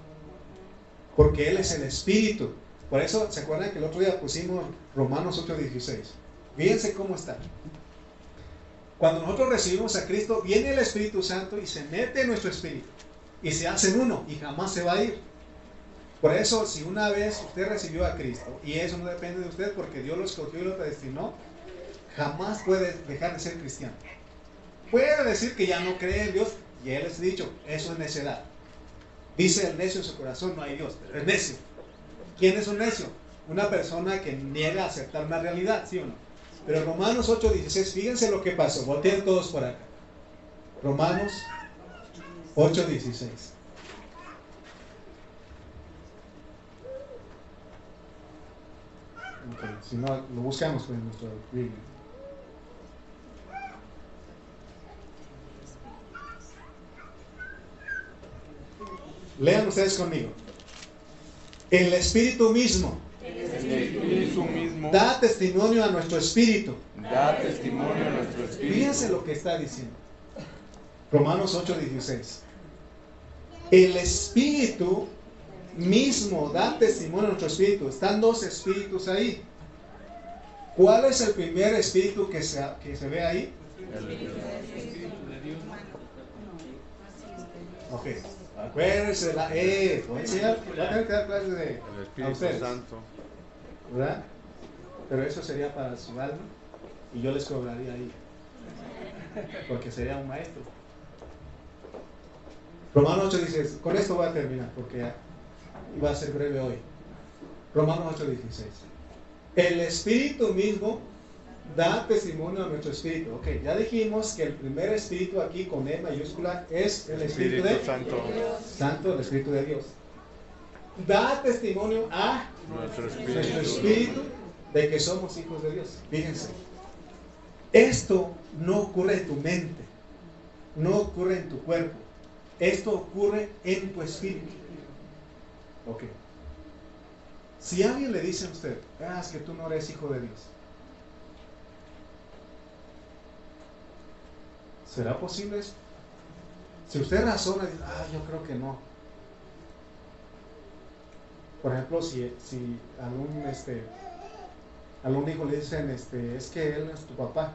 Porque Él es el espíritu. Por eso, ¿se acuerdan que el otro día pusimos Romanos 8:16? Fíjense cómo está. Cuando nosotros recibimos a Cristo, viene el Espíritu Santo y se mete en nuestro espíritu. Y se hacen uno y jamás se va a ir. Por eso, si una vez usted recibió a Cristo, y eso no depende de usted porque Dios lo escogió y lo predestinó, jamás puede dejar de ser cristiano. puede decir que ya no cree en Dios, y él les ha dicho, eso es necedad. Dice el necio en su corazón, no hay Dios, pero es necio. ¿Quién es un necio? Una persona que niega a aceptar una realidad, ¿sí o no? Pero Romanos 8:16, fíjense lo que pasó, volteen todos por acá. Romanos 8:16. Si no, lo buscamos en nuestro Biblia. Lean ustedes conmigo. El Espíritu mismo. El Espíritu mismo Da testimonio a nuestro espíritu. da testimonio a nuestro espíritu. Fíjense lo que está diciendo. Romanos 8:16. El Espíritu mismo da testimonio a nuestro espíritu. Están dos espíritus ahí. ¿Cuál es el primer espíritu que se, que se ve ahí? Ok. Acuérdense de la E. Voy a enseñar, voy a tener que dar clases de El a Espíritu ustedes. Santo. ¿Verdad? Pero eso sería para su alma y yo les cobraría ahí. Porque sería un maestro. Romanos 8 dice, con esto voy a terminar porque ya iba a ser breve hoy. Romanos 8 16. El Espíritu mismo da testimonio a nuestro espíritu. Ok, ya dijimos que el primer espíritu aquí con E mayúscula es el Espíritu, Espíritu de Santo. Santo, el Espíritu de Dios. Da testimonio a Nuestro nuestro espíritu. espíritu de que somos hijos de Dios. Fíjense, esto no ocurre en tu mente, no ocurre en tu cuerpo, esto ocurre en tu espíritu. Ok. Si alguien le dice a usted, ah, es que tú no eres hijo de Dios, ¿será posible eso? Si usted razona dice, ah, yo creo que no. Por ejemplo, si, si algún, este, algún hijo le dicen, este, es que él es tu papá.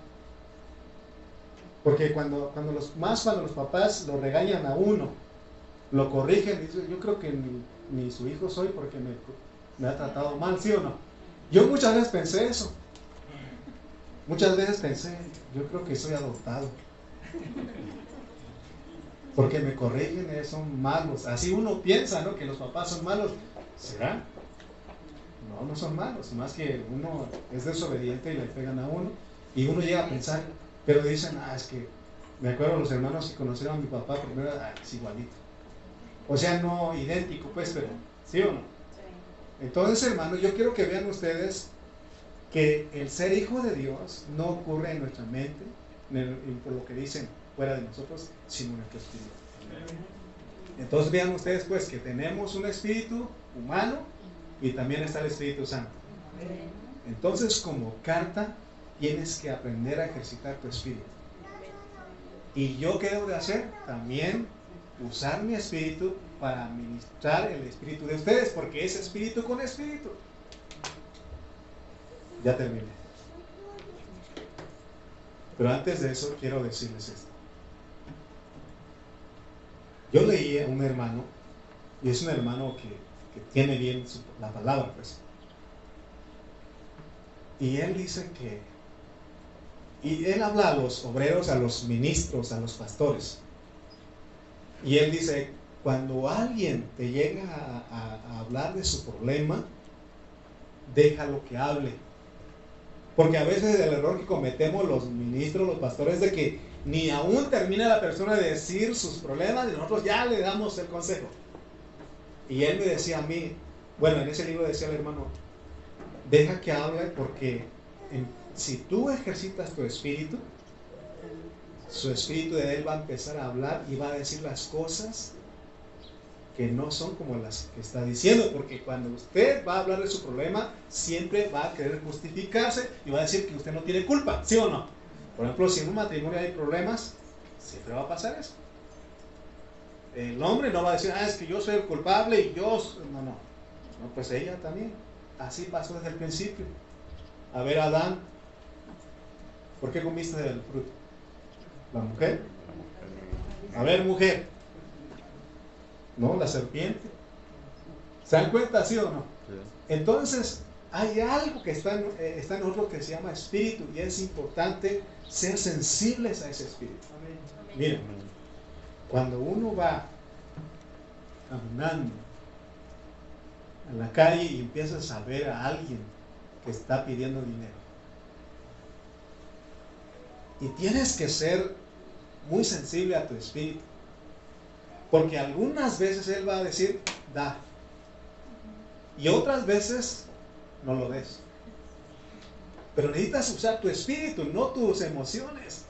Porque cuando, cuando los, más cuando los papás lo regañan a uno, lo corrigen, dice, yo creo que ni, ni su hijo soy porque me, me ha tratado mal, ¿sí o no? Yo muchas veces pensé eso. Muchas veces pensé, yo creo que soy adoptado. Porque me corrigen, eh, son malos. Así uno piensa, ¿no? Que los papás son malos. ¿Será? No, no son malos. Más que uno es desobediente y le pegan a uno. Y uno llega a pensar, pero dicen, ah, es que me acuerdo los hermanos que conocieron a mi papá primero, ah, es igualito. O sea, no idéntico, pues, pero, ¿sí o no? Entonces, hermanos, yo quiero que vean ustedes que el ser hijo de Dios no ocurre en nuestra mente, por lo que dicen fuera de nosotros, sino en nuestro espíritu. Entonces vean ustedes pues que tenemos un espíritu humano y también está el Espíritu Santo. Entonces como carta tienes que aprender a ejercitar tu espíritu. ¿Y yo qué debo de hacer? También usar mi espíritu para administrar el espíritu de ustedes, porque es espíritu con espíritu. Ya terminé. Pero antes de eso quiero decirles esto. Yo leí a un hermano, y es un hermano que, que tiene bien su- la palabra, pues. Y él dice que, y él habla a los obreros, a los ministros, a los pastores. Y él dice, cuando alguien te llega a, hablar de su problema, déjalo que hable. Porque a veces el error que cometemos los ministros, los pastores, es de que ni aún termina la persona de decir sus problemas y nosotros ya le damos el consejo. Y él me decía a mí, bueno, en ese libro decía el hermano, deja que hable porque si tú ejercitas tu espíritu, su espíritu de él va a empezar a hablar y va a decir las cosas que no son como las que está diciendo, porque cuando usted va a hablar de su problema, siempre va a querer justificarse y va a decir que usted no tiene culpa, ¿sí o no? Por ejemplo, si en un matrimonio hay problemas, siempre va a pasar eso. El hombre no va a decir, ah, es que yo soy el culpable y yo... s-". No, no. No, pues ella también. Así pasó desde el principio. A ver, Adán, ¿por qué comiste del fruto? La mujer. A ver, mujer. No, la serpiente. ¿Se dan cuenta, sí o no? Sí. Entonces, hay algo que está en, eh, está en nosotros que se llama espíritu y es importante ser sensibles a ese espíritu. Miren, cuando uno va caminando en la calle y empiezas a ver a alguien que está pidiendo dinero, y tienes que ser muy sensible a tu espíritu, porque algunas veces Él va a decir, da, y otras veces no lo des. Pero necesitas usar tu espíritu, no tus emociones.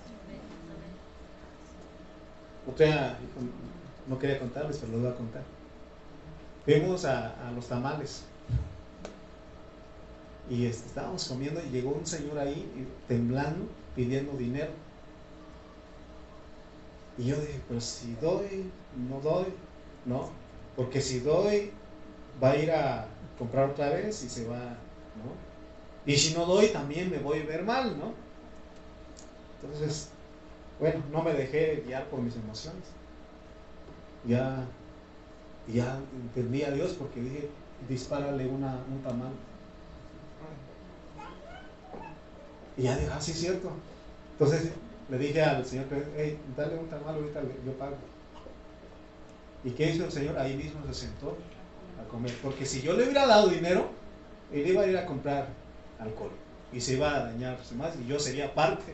Otra, no quería contarles, pero lo voy a contar. Fuimos a, los tamales. Y este, estábamos comiendo y llegó un señor ahí temblando, pidiendo dinero. Y yo dije, pero si doy, no doy, no. Porque si doy, va a ir a comprar otra vez y se va, ¿no? Y si no doy, también me voy a ver mal, ¿no? Entonces, bueno, no me dejé guiar por mis emociones. Ya, ya entendí a Dios porque dije, dispárale una, un tamal. Y ya dije, ah, sí, es cierto. Entonces le dije al Señor, hey, dale un tamal, ahorita yo pago. ¿Y qué hizo el Señor? Ahí mismo se sentó a comer. Porque si yo le hubiera dado dinero, él iba a ir a comprar alcohol y se iba a dañarse más y yo sería parte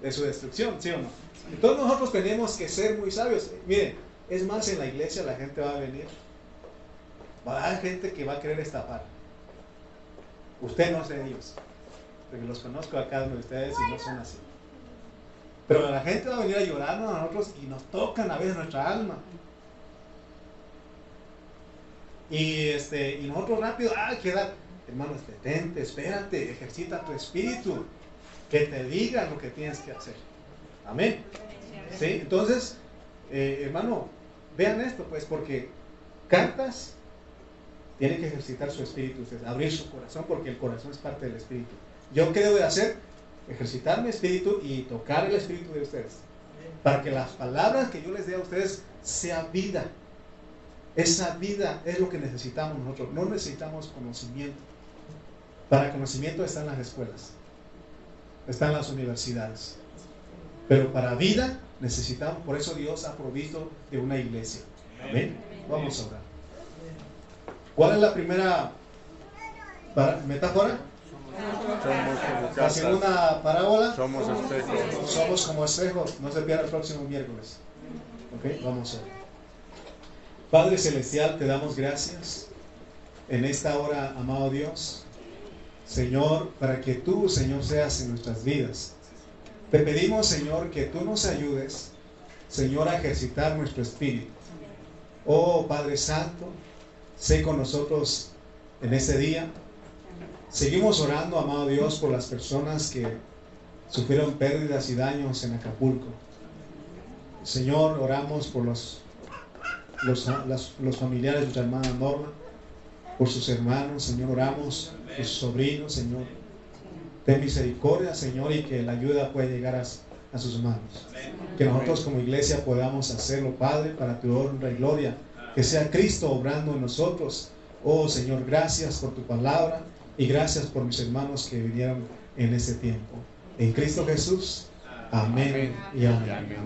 de su destrucción, ¿sí o no? Entonces nosotros tenemos que ser muy sabios. Miren, es más, en la iglesia la gente va a venir. Va a haber gente que va a querer estafar. Usted no es de ellos. Porque los conozco a cada de ustedes y no son así. Pero la gente va a venir a llorarnos a nosotros y nos tocan a veces nuestra alma. Y, este, y nosotros rápido, ah, queda, hermano, detente, espérate, ejercita tu espíritu, que te diga lo que tienes que hacer. Amén. ¿Sí? Entonces, eh, hermano, vean esto, pues, porque cantas, tiene que ejercitar su espíritu, abrir su corazón, porque el corazón es parte del espíritu. ¿Yo qué debo de hacer? Ejercitar mi espíritu y tocar el espíritu de ustedes. Para que las palabras que yo les dé a ustedes sea vida, esa vida es lo que necesitamos nosotros. No necesitamos conocimiento. Para conocimiento están las escuelas, están las universidades. Pero para vida necesitamos, por eso Dios ha provisto de una iglesia. Amén. Vamos a orar. ¿Cuál es la primera metáfora? La segunda parábola. Somos espejos. Somos como espejos. No se pierda el próximo miércoles. Ok, vamos a ver. Padre Celestial, te damos gracias en esta hora, amado Dios. Señor, para que tú, Señor, seas en nuestras vidas. Te pedimos, Señor, que tú nos ayudes, Señor, a ejercitar nuestro espíritu. Oh Padre Santo, sé con nosotros en este día. Seguimos orando, amado Dios, por las personas que sufrieron pérdidas y daños en Acapulco. Señor, oramos por los los, los familiares de nuestra hermana Norma, por sus hermanos, Señor, oramos, por sus sobrinos, Señor. Ten misericordia, Señor, y que la ayuda pueda llegar a, a sus manos. Que nosotros como iglesia podamos hacerlo, Padre, para tu honra y gloria. Que sea Cristo obrando en nosotros. Oh Señor, gracias por tu palabra y gracias por mis hermanos que vinieron en este tiempo. En Cristo Jesús. Amén, y amén.